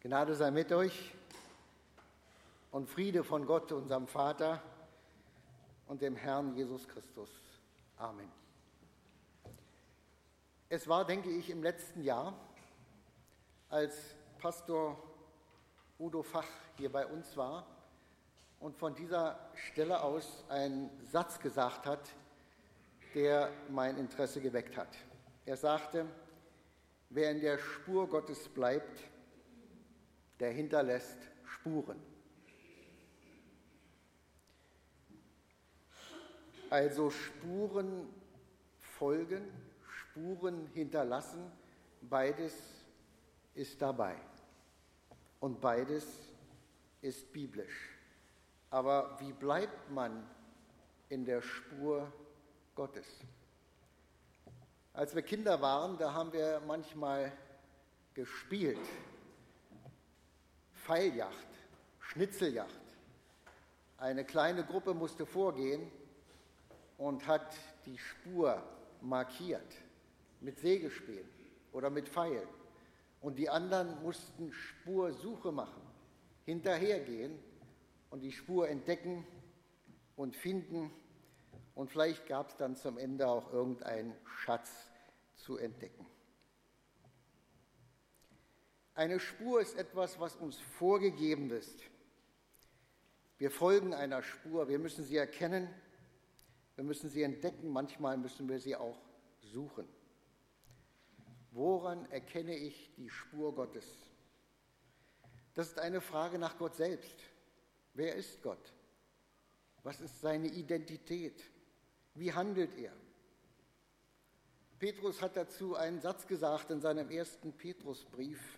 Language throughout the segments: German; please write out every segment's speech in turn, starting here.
Gnade sei mit euch und Friede von Gott, unserem Vater und dem Herrn Jesus Christus. Amen. Es war, denke ich, im letzten Jahr, als Pastor Udo Fach hier bei uns war und von dieser Stelle aus einen Satz gesagt hat, der mein Interesse geweckt hat. Er sagte, wer in der Spur Gottes bleibt, der hinterlässt Spuren. Also Spuren folgen, Spuren hinterlassen, beides ist dabei. Und beides ist biblisch. Aber wie bleibt man in der Spur Gottes? Als wir Kinder waren, da haben wir manchmal gespielt. Pfeiljacht, Schnitzeljacht. Eine kleine Gruppe musste vorgehen und hat die Spur markiert mit Sägespänen oder mit Pfeilen. Und die anderen mussten Spursuche machen, hinterhergehen und die Spur entdecken und finden. Und vielleicht gab es dann zum Ende auch irgendeinen Schatz zu entdecken. Eine Spur ist etwas, was uns vorgegeben ist. Wir folgen einer Spur, wir müssen sie erkennen, wir müssen sie entdecken, manchmal müssen wir sie auch suchen. Woran erkenne ich die Spur Gottes? Das ist eine Frage nach Gott selbst. Wer ist Gott? Was ist seine Identität? Wie handelt er? Petrus hat dazu einen Satz gesagt in seinem ersten Petrusbrief.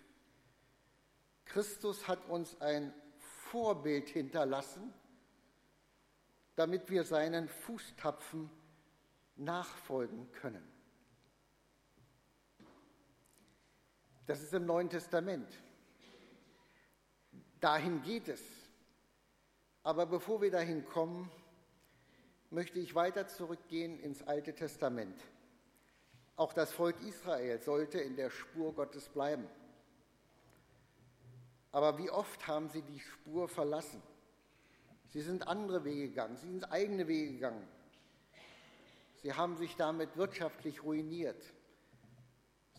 Christus hat uns ein Vorbild hinterlassen, damit wir seinen Fußtapfen nachfolgen können. Das ist im Neuen Testament. Dahin geht es. Aber bevor wir dahin kommen, möchte ich weiter zurückgehen ins Alte Testament. Auch das Volk Israel sollte in der Spur Gottes bleiben. Aber wie oft haben sie die Spur verlassen? Sie sind andere Wege gegangen, sie sind eigene Wege gegangen. Sie haben sich damit wirtschaftlich ruiniert.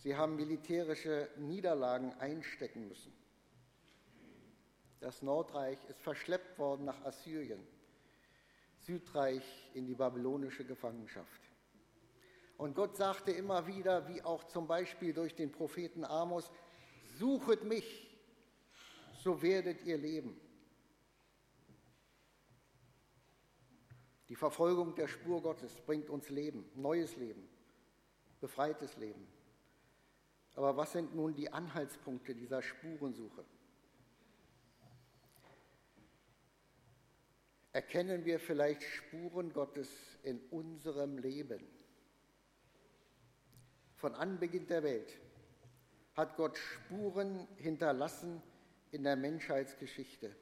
Sie haben militärische Niederlagen einstecken müssen. Das Nordreich ist verschleppt worden nach Assyrien, Südreich in die babylonische Gefangenschaft. Und Gott sagte immer wieder, wie auch zum Beispiel durch den Propheten Amos, suchet mich, so werdet ihr leben. Die Verfolgung der Spur Gottes bringt uns Leben, neues Leben, befreites Leben. Aber was sind nun die Anhaltspunkte dieser Spurensuche? Erkennen wir vielleicht Spuren Gottes in unserem Leben? Von Anbeginn der Welt hat Gott Spuren hinterlassen in der Menschheitsgeschichte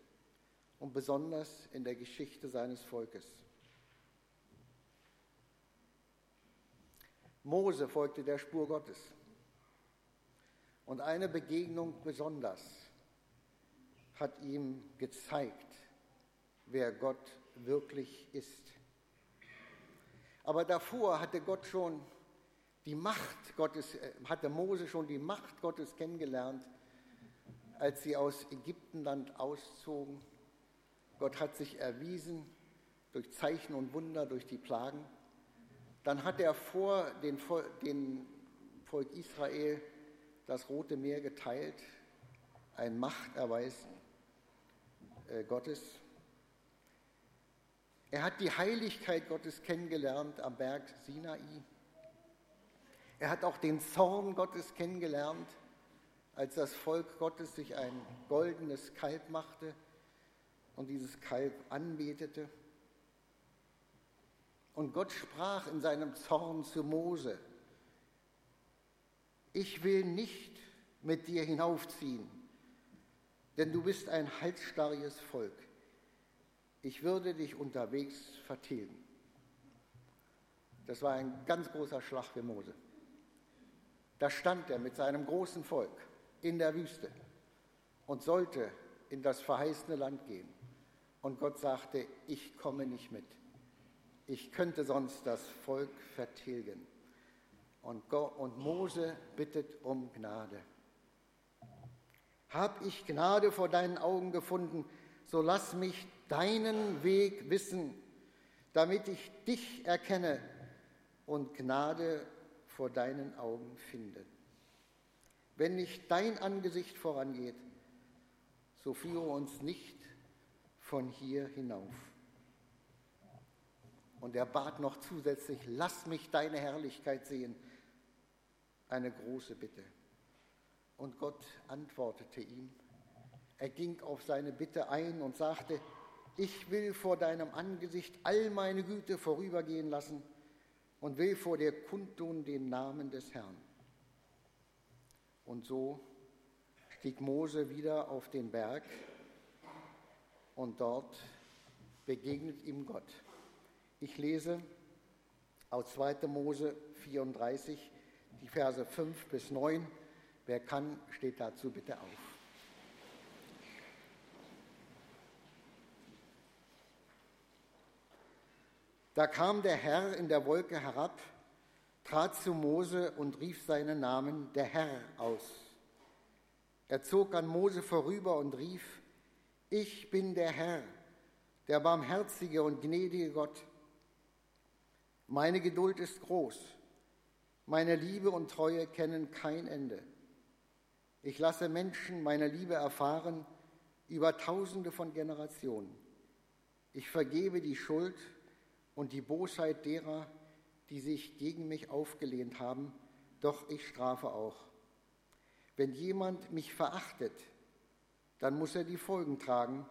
und besonders in der Geschichte seines Volkes. Mose folgte der Spur Gottes. Und eine Begegnung besonders hat ihm gezeigt, wer Gott wirklich ist. Aber davor hatte Gott schon die Macht Gottes, äh, hatte Mose schon die Macht Gottes kennengelernt als sie aus Ägyptenland auszogen. Gott hat sich erwiesen durch Zeichen und Wunder, durch die Plagen. Dann hat er vor den, den Volk Israel das Rote Meer geteilt, ein Machterweis äh, Gottes. Er hat die Heiligkeit Gottes kennengelernt am Berg Sinai. Er hat auch den Zorn Gottes kennengelernt als das Volk Gottes sich ein goldenes Kalb machte und dieses Kalb anbetete. Und Gott sprach in seinem Zorn zu Mose, ich will nicht mit dir hinaufziehen, denn du bist ein halsstarriges Volk. Ich würde dich unterwegs vertilgen. Das war ein ganz großer Schlag für Mose. Da stand er mit seinem großen Volk in der Wüste. und sollte in das verheißene Land gehen. Und Gott sagte, ich komme nicht mit. Ich könnte sonst das Volk vertilgen. Und, Gott, und Mose bittet um Gnade. Hab ich Gnade vor deinen Augen gefunden, so lass mich deinen Weg wissen, damit ich dich erkenne und Gnade vor deinen Augen finde. Wenn nicht dein Angesicht vorangeht, so führe uns nicht von hier hinauf. Und er bat noch zusätzlich, lass mich deine Herrlichkeit sehen. Eine große Bitte. Und Gott antwortete ihm. Er ging auf seine Bitte ein und sagte, ich will vor deinem Angesicht all meine Güte vorübergehen lassen und will vor dir kundtun den Namen des Herrn. Und so stieg Mose wieder auf den Berg und dort begegnet ihm Gott. Ich lese aus 2. Mose 34, die Verse 5 bis 9. Wer kann, steht dazu bitte auf. Da kam der Herr in der Wolke herab, trat zu Mose und rief seinen Namen, der Herr, aus. Er zog an Mose vorüber und rief, ich bin der Herr, der barmherzige und gnädige Gott. Meine Geduld ist groß, meine Liebe und Treue kennen kein Ende. Ich lasse Menschen meine Liebe erfahren über tausende von Generationen. Ich vergebe die Schuld und die Bosheit derer, die sich gegen mich aufgelehnt haben, doch ich strafe auch. Wenn jemand mich verachtet, dann muss er die Folgen tragen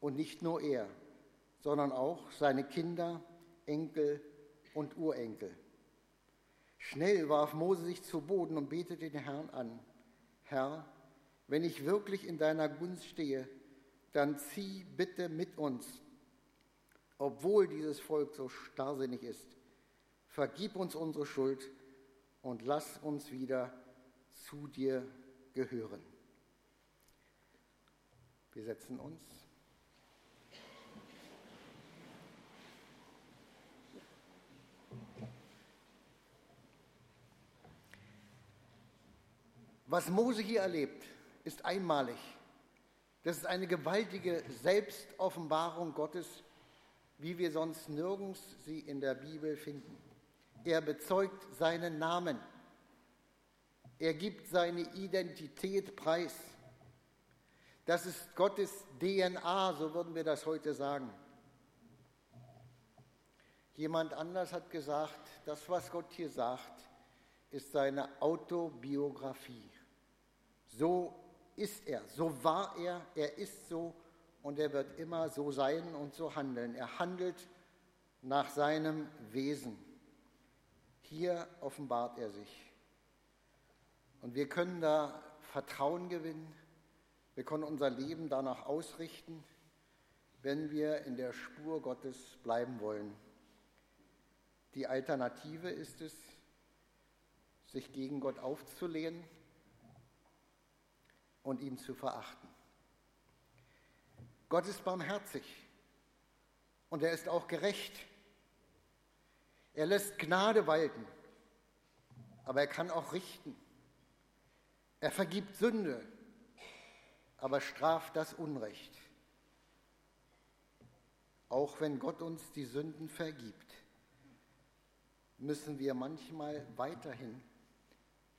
und nicht nur er, sondern auch seine Kinder, Enkel und Urenkel. Schnell warf Mose sich zu Boden und betete den Herrn an. Herr, wenn ich wirklich in deiner Gunst stehe, dann zieh bitte mit uns obwohl dieses Volk so starrsinnig ist. Vergib uns unsere Schuld und lass uns wieder zu dir gehören. Wir setzen uns. Was Mose hier erlebt, ist einmalig. Das ist eine gewaltige Selbstoffenbarung Gottes wie wir sonst nirgends sie in der Bibel finden. Er bezeugt seinen Namen. Er gibt seine Identität preis. Das ist Gottes DNA, so würden wir das heute sagen. Jemand anders hat gesagt, das, was Gott hier sagt, ist seine Autobiografie. So ist er, so war er, er ist so und er wird immer so sein und so handeln. Er handelt nach seinem Wesen. Hier offenbart er sich. Und wir können da Vertrauen gewinnen. Wir können unser Leben danach ausrichten, wenn wir in der Spur Gottes bleiben wollen. Die Alternative ist es, sich gegen Gott aufzulehnen und ihn zu verachten. Gott ist barmherzig und er ist auch gerecht. Er lässt Gnade walten, aber er kann auch richten. Er vergibt Sünde, aber straft das Unrecht. Auch wenn Gott uns die Sünden vergibt, müssen wir manchmal weiterhin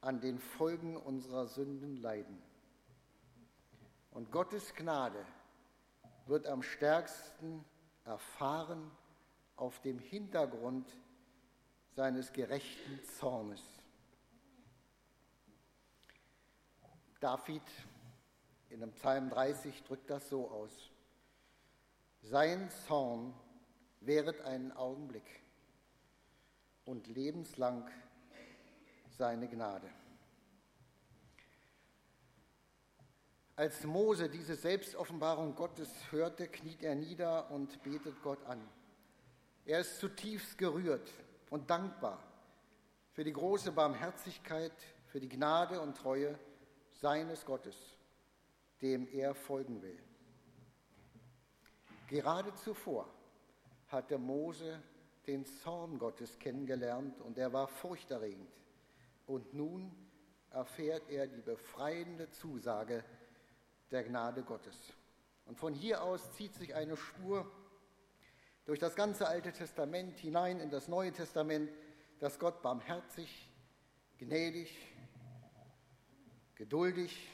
an den Folgen unserer Sünden leiden. Und Gottes Gnade wird am stärksten erfahren auf dem Hintergrund seines gerechten Zornes. David in dem Psalm 30 drückt das so aus. Sein Zorn währet einen Augenblick und lebenslang seine Gnade. Als Mose diese Selbstoffenbarung Gottes hörte, kniet er nieder und betet Gott an. Er ist zutiefst gerührt und dankbar für die große Barmherzigkeit, für die Gnade und Treue seines Gottes, dem er folgen will. Gerade zuvor hatte Mose den Zorn Gottes kennengelernt und er war furchterregend. Und nun erfährt er die befreiende Zusage der Gnade Gottes. Und von hier aus zieht sich eine Spur durch das ganze Alte Testament hinein in das Neue Testament, dass Gott barmherzig, gnädig, geduldig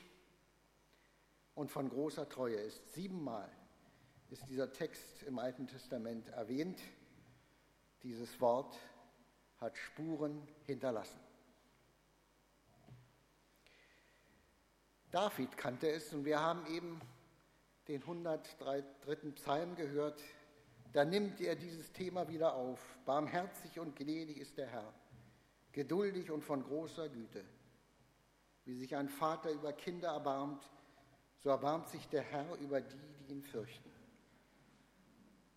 und von großer Treue ist. Siebenmal ist dieser Text im Alten Testament erwähnt. Dieses Wort hat Spuren hinterlassen. David kannte es und wir haben eben den 103. Psalm gehört. Da nimmt er dieses Thema wieder auf. Barmherzig und gnädig ist der Herr, geduldig und von großer Güte. Wie sich ein Vater über Kinder erbarmt, so erbarmt sich der Herr über die, die ihn fürchten.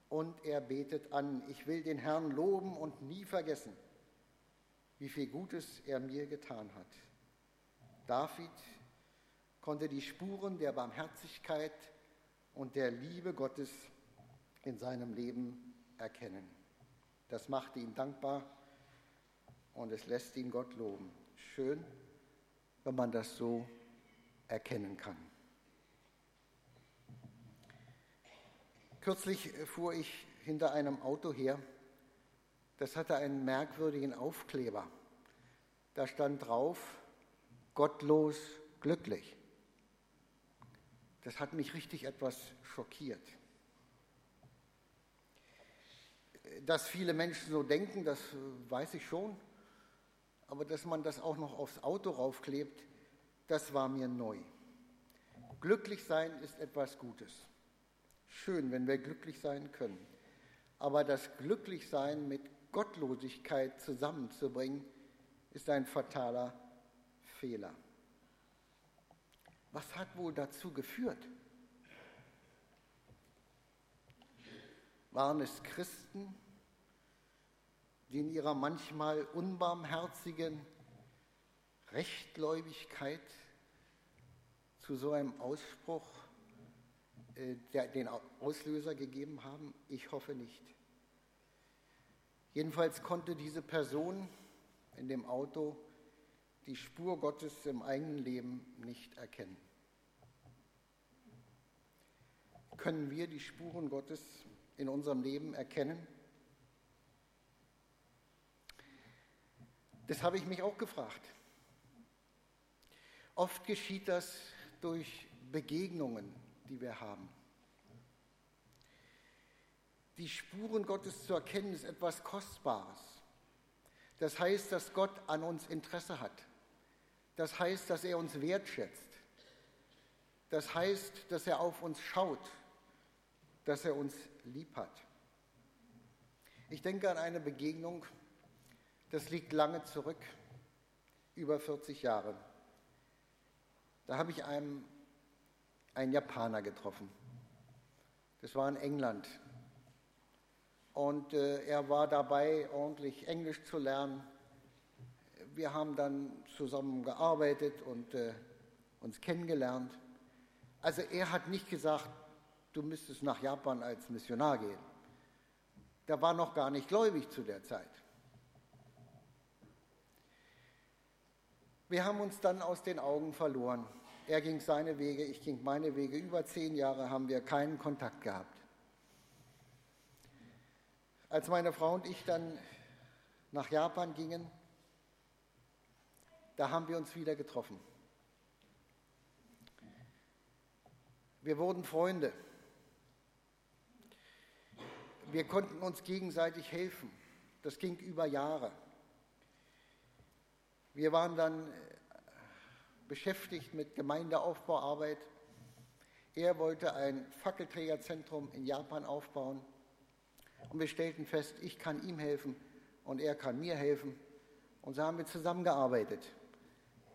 Und er betet an, ich will den Herrn loben und nie vergessen, wie viel Gutes er mir getan hat. David konnte die Spuren der Barmherzigkeit und der Liebe Gottes in seinem Leben erkennen. Das machte ihn dankbar und es lässt ihn Gott loben. Schön, wenn man das so erkennen kann. Kürzlich fuhr ich hinter einem Auto her. Das hatte einen merkwürdigen Aufkleber. Da stand drauf, gottlos glücklich. Das hat mich richtig etwas schockiert. Dass viele Menschen so denken, das weiß ich schon, aber dass man das auch noch aufs Auto raufklebt, das war mir neu. Glücklich sein ist etwas Gutes. Schön, wenn wir glücklich sein können. Aber das Glücklichsein mit Gottlosigkeit zusammenzubringen, ist ein fataler Fehler. Was hat wohl dazu geführt? Waren es Christen, die in ihrer manchmal unbarmherzigen Rechtgläubigkeit zu so einem Ausspruch äh, den Auslöser gegeben haben? Ich hoffe nicht. Jedenfalls konnte diese Person in dem Auto die Spur Gottes im eigenen Leben nicht erkennen. Können wir die Spuren Gottes in unserem Leben erkennen? Das habe ich mich auch gefragt. Oft geschieht das durch Begegnungen, die wir haben. Die Spuren Gottes zu erkennen ist etwas Kostbares. Das heißt, dass Gott an uns Interesse hat. Das heißt, dass er uns wertschätzt. Das heißt, dass er auf uns schaut, dass er uns lieb hat. Ich denke an eine Begegnung, das liegt lange zurück, über 40 Jahre. Da habe ich einen, einen Japaner getroffen. Das war in England. Und äh, er war dabei, ordentlich Englisch zu lernen wir haben dann zusammen gearbeitet und äh, uns kennengelernt. Also er hat nicht gesagt, du müsstest nach Japan als Missionar gehen. Der war noch gar nicht gläubig zu der Zeit. Wir haben uns dann aus den Augen verloren. Er ging seine Wege, ich ging meine Wege. Über zehn Jahre haben wir keinen Kontakt gehabt. Als meine Frau und ich dann nach Japan gingen, da haben wir uns wieder getroffen. Wir wurden Freunde. Wir konnten uns gegenseitig helfen. Das ging über Jahre. Wir waren dann äh, beschäftigt mit Gemeindeaufbauarbeit. Er wollte ein Fackelträgerzentrum in Japan aufbauen. Und wir stellten fest, ich kann ihm helfen und er kann mir helfen. Und so haben wir zusammengearbeitet.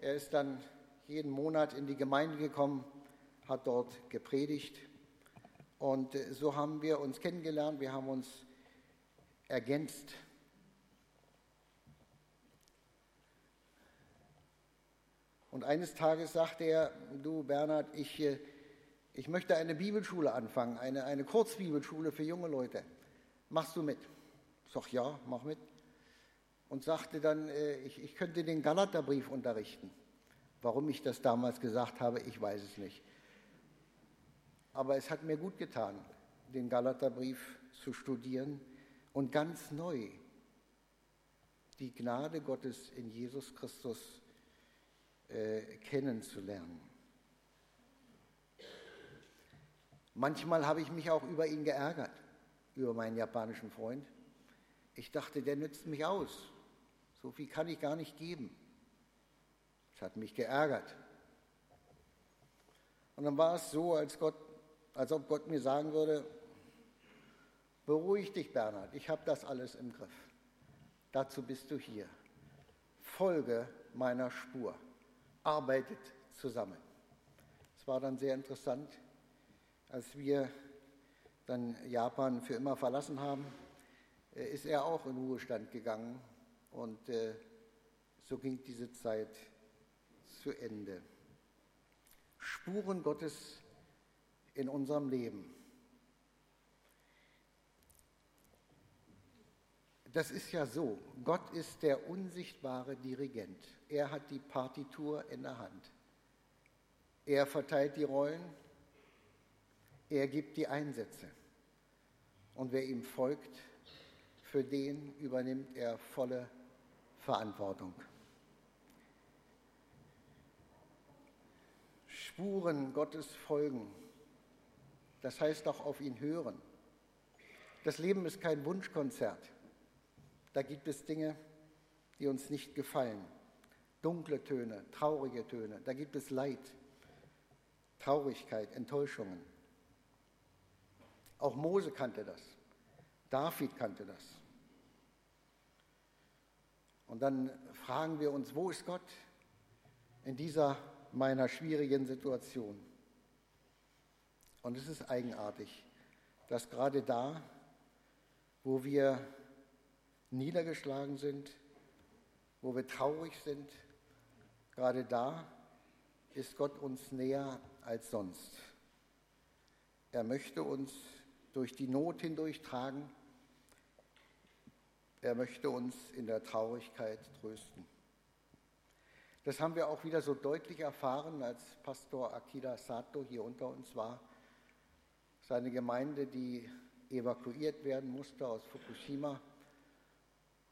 Er ist dann jeden Monat in die Gemeinde gekommen, hat dort gepredigt. Und äh, so haben wir uns kennengelernt, wir haben uns ergänzt. Und eines Tages sagte er, du Bernhard, ich, äh, ich möchte eine Bibelschule anfangen, eine, eine Kurzbibelschule für junge Leute. Machst du mit? Ich sag ja, mach mit. Und sagte dann, äh, ich, ich könnte den Galaterbrief unterrichten. Warum ich das damals gesagt habe, ich weiß es nicht. Aber es hat mir gut getan, den Galaterbrief zu studieren und ganz neu die Gnade Gottes in Jesus Christus äh, kennenzulernen. Manchmal habe ich mich auch über ihn geärgert, über meinen japanischen Freund. Ich dachte, der nützt mich aus. So viel kann ich gar nicht geben. Das hat mich geärgert. Und dann war es so, als, Gott, als ob Gott mir sagen würde, beruhig dich, Bernhard, ich habe das alles im Griff. Dazu bist du hier. Folge meiner Spur. Arbeitet zusammen. Es war dann sehr interessant, als wir dann Japan für immer verlassen haben, äh, ist er auch in Ruhestand gegangen und äh, so ging diese Zeit zu Ende. Spuren Gottes in unserem Leben. Das ist ja so, Gott ist der unsichtbare Dirigent. Er hat die Partitur in der Hand. Er verteilt die Rollen, er gibt die Einsätze. Und wer ihm folgt, für den übernimmt er volle Verantwortung. Spuren Gottes folgen. Das heißt auch auf ihn hören. Das Leben ist kein Wunschkonzert. Da gibt es Dinge, die uns nicht gefallen. Dunkle Töne, traurige Töne. Da gibt es Leid, Traurigkeit, Enttäuschungen. Auch Mose kannte das. David kannte das. Und dann fragen wir uns, wo ist Gott in dieser meiner schwierigen Situation? Und es ist eigenartig, dass gerade da, wo wir niedergeschlagen sind, wo wir traurig sind, gerade da ist Gott uns näher als sonst. Er möchte uns durch die Not hindurch tragen. Er möchte uns in der Traurigkeit trösten. Das haben wir auch wieder so deutlich erfahren, als Pastor Akira Sato hier unter uns war. Seine Gemeinde, die evakuiert werden musste aus Fukushima.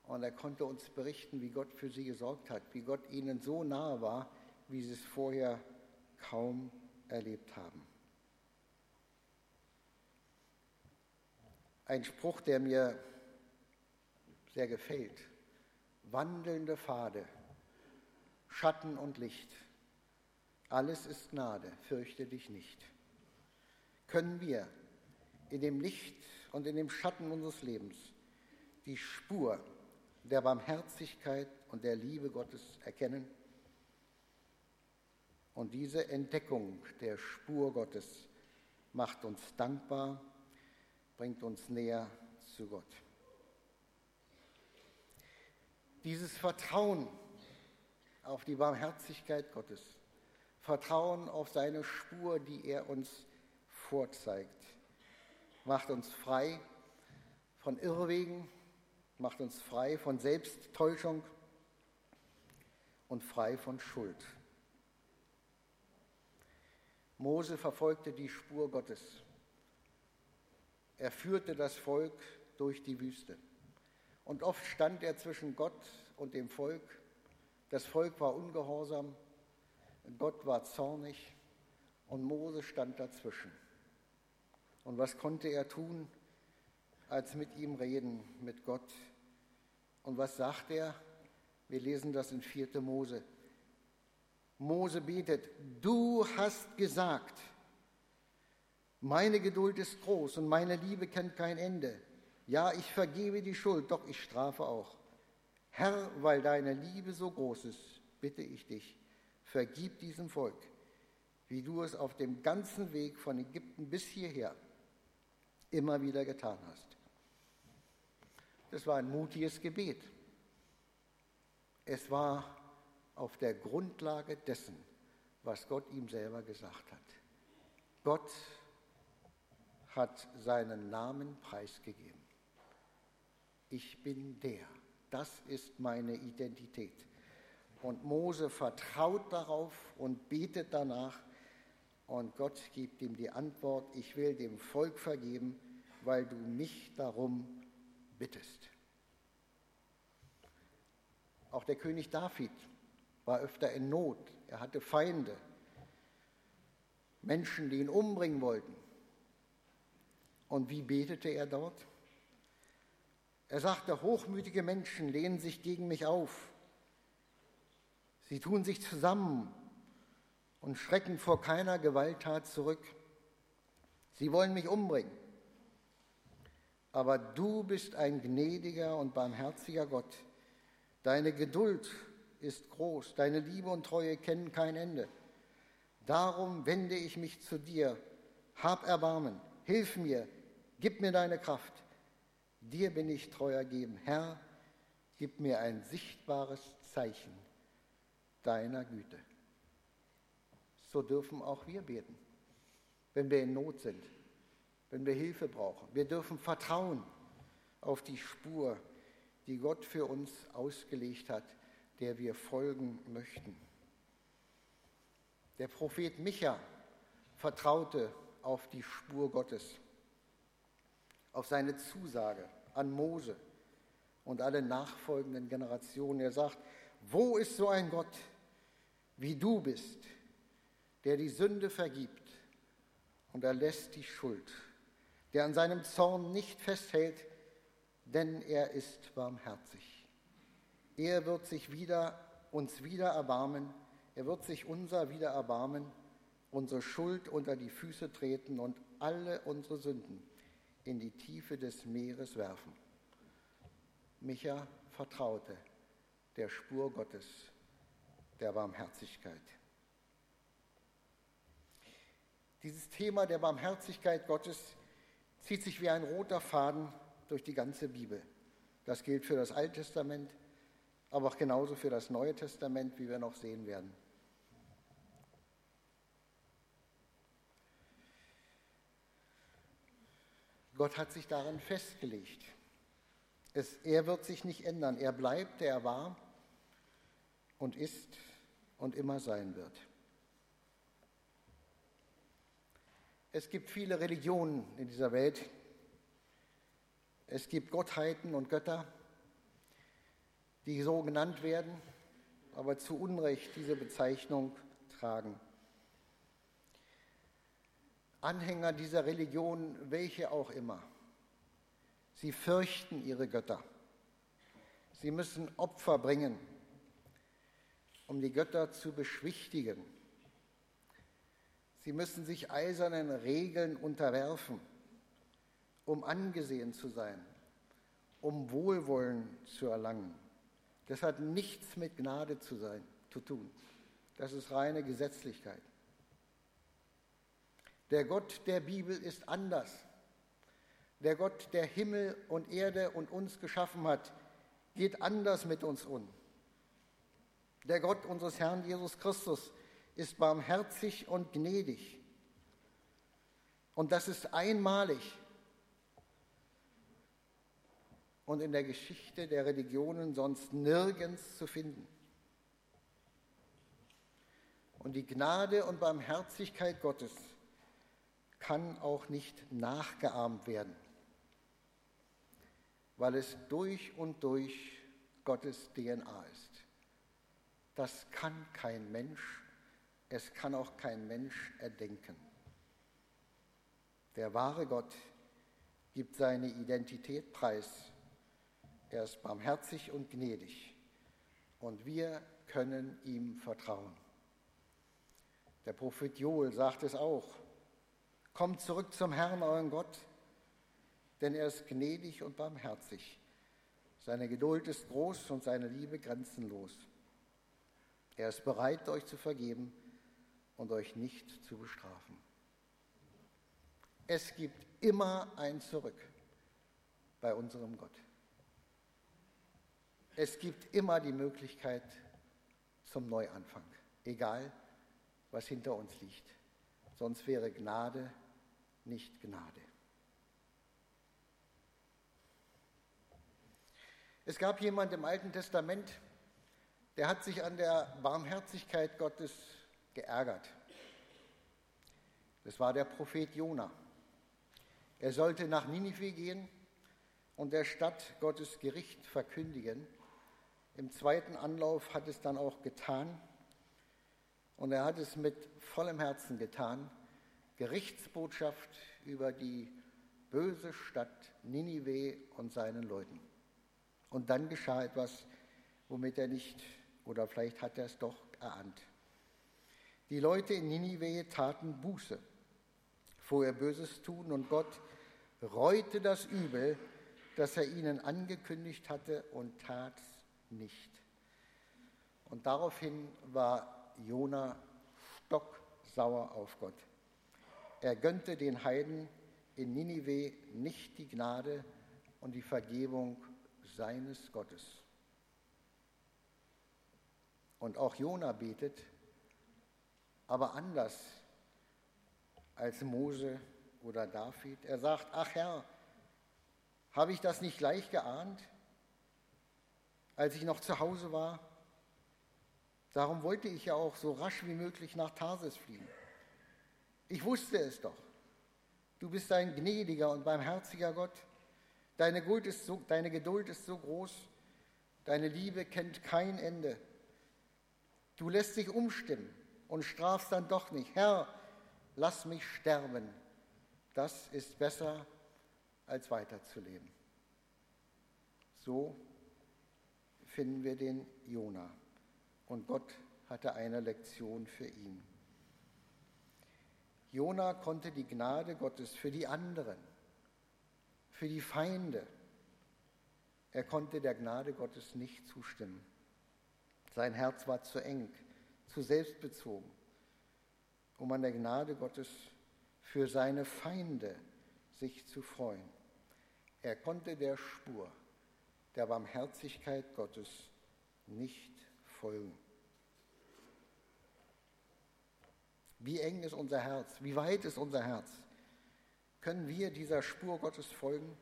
Und er konnte uns berichten, wie Gott für sie gesorgt hat, wie Gott ihnen so nahe war, wie sie es vorher kaum erlebt haben. Ein Spruch, der mir sehr gefällt. Wandelnde Pfade, Schatten und Licht. Alles ist Gnade, fürchte dich nicht. Können wir in dem Licht und in dem Schatten unseres Lebens die Spur der Barmherzigkeit und der Liebe Gottes erkennen? Und diese Entdeckung der Spur Gottes macht uns dankbar bringt uns näher zu Gott. Dieses Vertrauen auf die Barmherzigkeit Gottes, Vertrauen auf seine Spur, die er uns vorzeigt, macht uns frei von Irrwegen, macht uns frei von Selbsttäuschung und frei von Schuld. Mose verfolgte die Spur Gottes. Er führte das Volk durch die Wüste. Und oft stand er zwischen Gott und dem Volk. Das Volk war ungehorsam, Gott war zornig und Mose stand dazwischen. Und was konnte er tun, als mit ihm reden, mit Gott? Und was sagt er? Wir lesen das in 4. Mose. Mose betet, du hast gesagt, meine Geduld ist groß und meine Liebe kennt kein Ende. Ja, ich vergebe die Schuld, doch ich strafe auch. Herr, weil deine Liebe so groß ist, bitte ich dich, vergib diesem Volk, wie du es auf dem ganzen Weg von Ägypten bis hierher immer wieder getan hast. Das war ein mutiges Gebet. Es war auf der Grundlage dessen, was Gott ihm selber gesagt hat. Gott hat seinen Namen preisgegeben. Ich bin der. Das ist meine Identität. Und Mose vertraut darauf und betet danach. Und Gott gibt ihm die Antwort, ich will dem Volk vergeben, weil du mich darum bittest. Auch der König David war öfter in Not. Er hatte Feinde, Menschen, die ihn umbringen wollten. Und wie betete er dort? Er sagte, hochmütige Menschen lehnen sich gegen mich auf. Sie tun sich zusammen und schrecken vor keiner Gewalttat zurück. Sie wollen mich umbringen. Aber du bist ein gnädiger und barmherziger Gott. Deine Geduld ist groß, deine Liebe und Treue kennen kein Ende. Darum wende ich mich zu dir. Hab Erbarmen, hilf mir, gib mir deine Kraft. Dir bin ich treu ergeben. Herr, gib mir ein sichtbares Zeichen deiner Güte. So dürfen auch wir beten, wenn wir in Not sind, wenn wir Hilfe brauchen. Wir dürfen vertrauen auf die Spur, die Gott für uns ausgelegt hat, der wir folgen möchten. Der Prophet Micha vertraute auf die Spur Gottes, auf seine Zusage an Mose und alle nachfolgenden Generationen. Er sagt, wo ist so ein Gott, wie du bist, der die Sünde vergibt und erlässt die Schuld, der an seinem Zorn nicht festhält, denn er ist barmherzig. Er wird sich wieder, uns wieder erbarmen, er wird sich unser wieder erbarmen, unsere Schuld unter die Füße treten und alle unsere Sünden in die Tiefe des Meeres werfen. Micha vertraute der Spur Gottes, der Barmherzigkeit. Dieses Thema der Barmherzigkeit Gottes zieht sich wie ein roter Faden durch die ganze Bibel. Das gilt für das Alte Testament, aber auch genauso für das Neue Testament, wie wir noch sehen werden. Gott hat sich darin festgelegt. Es, er wird sich nicht ändern. Er bleibt, der er war und ist und immer sein wird. Es gibt viele Religionen in dieser Welt. Es gibt Gottheiten und Götter, die so genannt werden, aber zu Unrecht diese Bezeichnung tragen. Anhänger dieser Religion, welche auch immer, sie fürchten ihre Götter. Sie müssen Opfer bringen, um die Götter zu beschwichtigen. Sie müssen sich eisernen Regeln unterwerfen, um angesehen zu sein, um Wohlwollen zu erlangen. Das hat nichts mit Gnade zu, sein, zu tun. Das ist reine Gesetzlichkeit. Der Gott der Bibel ist anders. Der Gott, der Himmel und Erde und uns geschaffen hat, geht anders mit uns um. Der Gott unseres Herrn Jesus Christus ist barmherzig und gnädig. Und das ist einmalig. Und in der Geschichte der Religionen sonst nirgends zu finden. Und die Gnade und Barmherzigkeit Gottes kann auch nicht nachgeahmt werden, weil es durch und durch Gottes DNA ist. Das kann kein Mensch, es kann auch kein Mensch erdenken. Der wahre Gott gibt seine Identität preis. Er ist barmherzig und gnädig und wir können ihm vertrauen. Der Prophet Joel sagt es auch, Kommt zurück zum Herrn, euren Gott, denn er ist gnädig und barmherzig. Seine Geduld ist groß und seine Liebe grenzenlos. Er ist bereit, euch zu vergeben und euch nicht zu bestrafen. Es gibt immer ein Zurück bei unserem Gott. Es gibt immer die Möglichkeit zum Neuanfang, egal was hinter uns liegt sonst wäre Gnade nicht Gnade. Es gab jemand im Alten Testament, der hat sich an der Barmherzigkeit Gottes geärgert. Das war der Prophet Jona. Er sollte nach Ninive gehen und der Stadt Gottes Gericht verkündigen. Im zweiten Anlauf hat es dann auch getan und er hat es mit vollem Herzen getan. Gerichtsbotschaft über die böse Stadt Ninive und seinen Leuten. Und dann geschah etwas, womit er nicht, oder vielleicht hat er es doch erahnt. Die Leute in Ninive taten Buße vor ihr Böses tun und Gott reute das Übel, das er ihnen angekündigt hatte und tat nicht. Und daraufhin war Jona stocksauer auf Gott. Er gönnte den Heiden in Ninive nicht die Gnade und die Vergebung seines Gottes. Und auch Jona betet, aber anders als Mose oder David. Er sagt, ach Herr, habe ich das nicht gleich geahnt, als ich noch zu Hause war? Darum wollte ich ja auch so rasch wie möglich nach Tarsis fliehen. Ich wusste es doch. Du bist ein gnädiger und barmherziger Gott. Deine Geduld, ist so, deine Geduld ist so groß. Deine Liebe kennt kein Ende. Du lässt dich umstimmen und strafst dann doch nicht. Herr, lass mich sterben. Das ist besser, als weiterzuleben. So finden wir den Jona. Und Gott hatte eine Lektion für ihn. Jona konnte die Gnade Gottes für die anderen, für die Feinde, er konnte der Gnade Gottes nicht zustimmen. Sein Herz war zu eng, zu selbstbezogen um an der Gnade Gottes für seine Feinde sich zu freuen. Er konnte der Spur der Barmherzigkeit Gottes nicht folgen. Wie eng ist unser Herz? Wie weit ist unser Herz? Können wir dieser Spur Gottes folgen?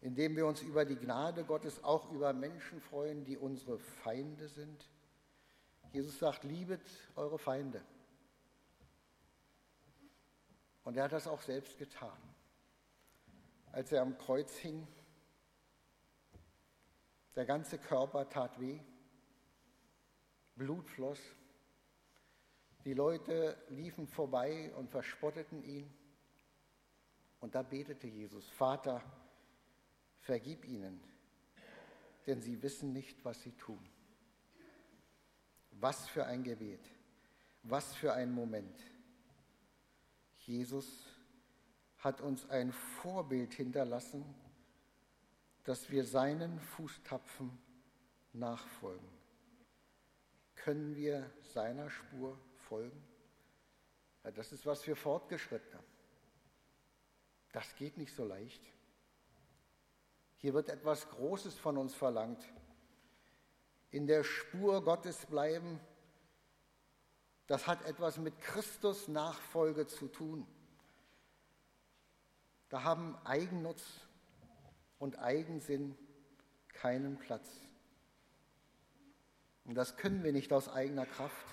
Indem wir uns über die Gnade Gottes auch über Menschen freuen, die unsere Feinde sind? Jesus sagt, liebet eure Feinde. Und er hat das auch selbst getan. Als er am Kreuz hing, der ganze Körper tat weh, Blut floss, die Leute liefen vorbei und verspotteten ihn. Und da betete Jesus, Vater, vergib ihnen, denn sie wissen nicht, was sie tun. Was für ein Gebet, was für ein Moment. Jesus hat uns ein Vorbild hinterlassen, dass wir seinen Fußtapfen nachfolgen. Können wir seiner Spur folgen? Ja, das ist was für Fortgeschrittene. Das geht nicht so leicht. Hier wird etwas Großes von uns verlangt in der Spur Gottes bleiben, das hat etwas mit Christus Nachfolge zu tun. Da haben Eigennutz und Eigensinn keinen Platz. Und das können wir nicht aus eigener Kraft.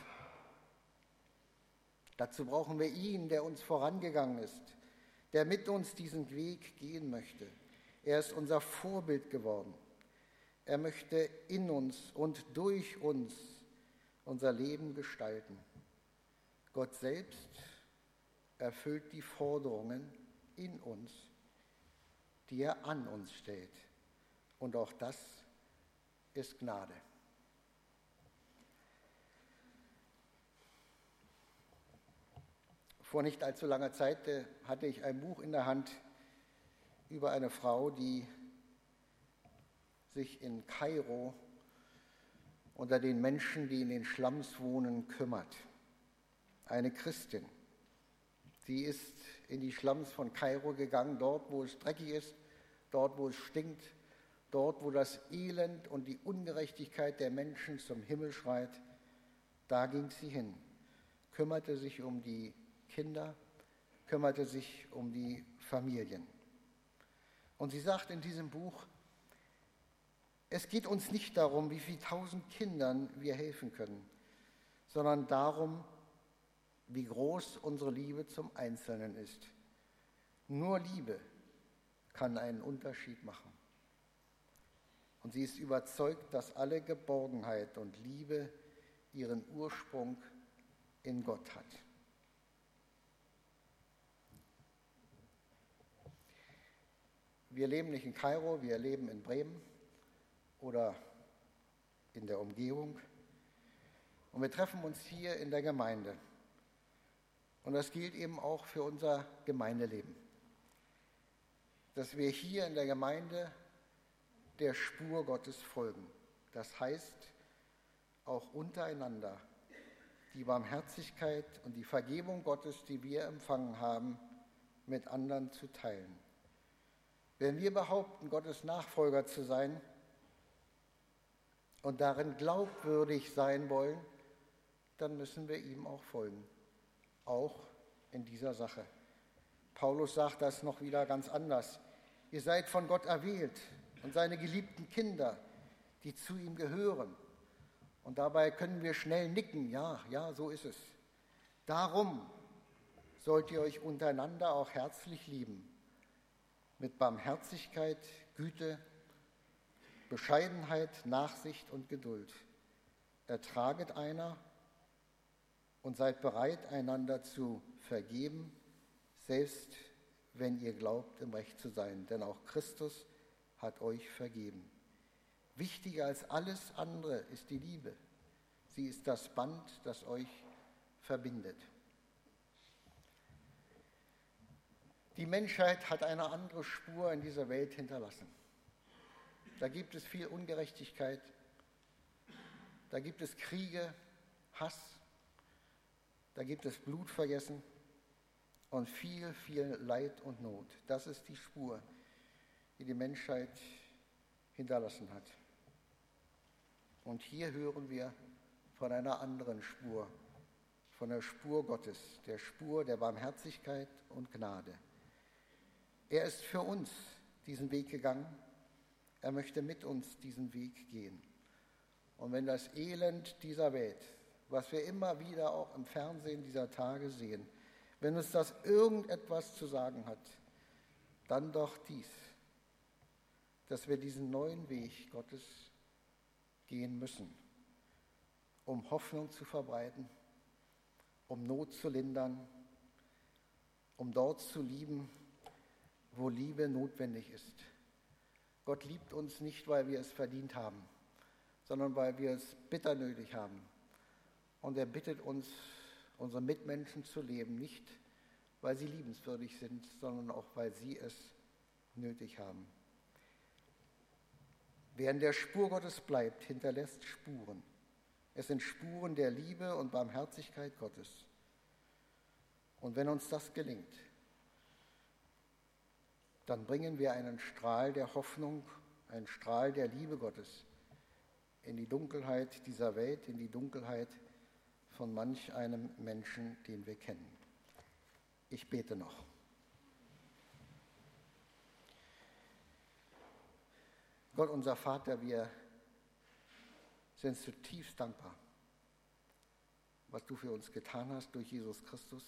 Dazu brauchen wir ihn, der uns vorangegangen ist, der mit uns diesen Weg gehen möchte. Er ist unser Vorbild geworden. Er möchte in uns und durch uns unser Leben gestalten. Gott selbst erfüllt die Forderungen in uns, die er an uns stellt. Und auch das ist Gnade. Vor nicht allzu langer Zeit äh, hatte ich ein Buch in der Hand über eine Frau, die sich in Kairo unter den Menschen, die in den Slums wohnen, kümmert. Eine Christin. Sie ist in die Slums von Kairo gegangen, dort, wo es dreckig ist, dort, wo es stinkt, dort, wo das Elend und die Ungerechtigkeit der Menschen zum Himmel schreit. Da ging sie hin, kümmerte sich um die Kinder, kümmerte sich um die Familien. Und sie sagt in diesem Buch, es geht uns nicht darum, wie viel tausend Kindern wir helfen können, sondern darum, wie groß unsere Liebe zum Einzelnen ist. Nur Liebe kann einen Unterschied machen. Und sie ist überzeugt, dass alle Geborgenheit und Liebe ihren Ursprung in Gott hat. Wir leben nicht in Kairo, wir leben in Bremen oder in der Umgebung. Und wir treffen uns hier in der Gemeinde. Und das gilt eben auch für unser Gemeindeleben. Dass wir hier in der Gemeinde der Spur Gottes folgen. Das heißt, auch untereinander die Barmherzigkeit und die Vergebung Gottes, die wir empfangen haben, mit anderen zu teilen. Wenn wir behaupten, Gottes Nachfolger zu sein und darin glaubwürdig sein wollen, dann müssen wir ihm auch folgen, auch in dieser Sache. Paulus sagt das noch wieder ganz anders. Ihr seid von Gott erwählt und seine geliebten Kinder, die zu ihm gehören. Und dabei können wir schnell nicken, ja, ja, so ist es. Darum sollt ihr euch untereinander auch herzlich lieben, mit Barmherzigkeit, Güte, Bescheidenheit, Nachsicht und Geduld. Ertraget einer und seid bereit, einander zu vergeben, selbst wenn ihr glaubt, im Recht zu sein. Denn auch Christus hat euch vergeben. Wichtiger als alles andere ist die Liebe. Sie ist das Band, das euch verbindet. Die Menschheit hat eine andere Spur in dieser Welt hinterlassen. Da gibt es viel Ungerechtigkeit, da gibt es Kriege, Hass, da gibt es Blutvergessen und viel, viel Leid und Not. Das ist die Spur, die die Menschheit hinterlassen hat. Und hier hören wir von einer anderen Spur, von der Spur Gottes, der Spur der Barmherzigkeit und Gnade. Er ist für uns diesen Weg gegangen, er möchte mit uns diesen Weg gehen. Und wenn das Elend dieser Welt, was wir immer wieder auch im Fernsehen dieser Tage sehen, wenn uns das irgendetwas zu sagen hat, dann doch dies, dass wir diesen neuen Weg Gottes gehen müssen, um Hoffnung zu verbreiten, um Not zu lindern, um dort zu lieben, wo Liebe notwendig ist. Gott liebt uns nicht, weil wir es verdient haben, sondern weil wir es bitter nötig haben. Und er bittet uns, unsere Mitmenschen zu leben, nicht weil sie liebenswürdig sind, sondern auch weil sie es nötig haben. Wer in der Spur Gottes bleibt, hinterlässt Spuren. Es sind Spuren der Liebe und Barmherzigkeit Gottes. Und wenn uns das gelingt, dann bringen wir einen Strahl der Hoffnung, einen Strahl der Liebe Gottes in die Dunkelheit dieser Welt, in die Dunkelheit von manch einem Menschen, den wir kennen. Ich bete noch. Gott, unser Vater, wir sind zutiefst dankbar, was du für uns getan hast durch Jesus Christus,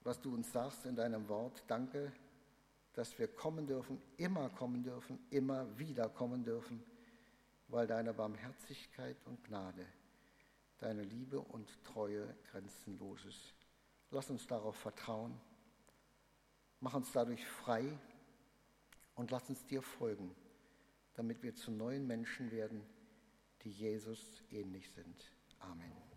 was du uns sagst in deinem Wort. Danke, dass wir kommen dürfen, immer kommen dürfen, immer wieder kommen dürfen, weil deine Barmherzigkeit und Gnade, deine Liebe und Treue grenzenlos ist. Lass uns darauf vertrauen, mach uns dadurch frei und lass uns dir folgen damit wir zu neuen Menschen werden, die Jesus ähnlich sind. Amen.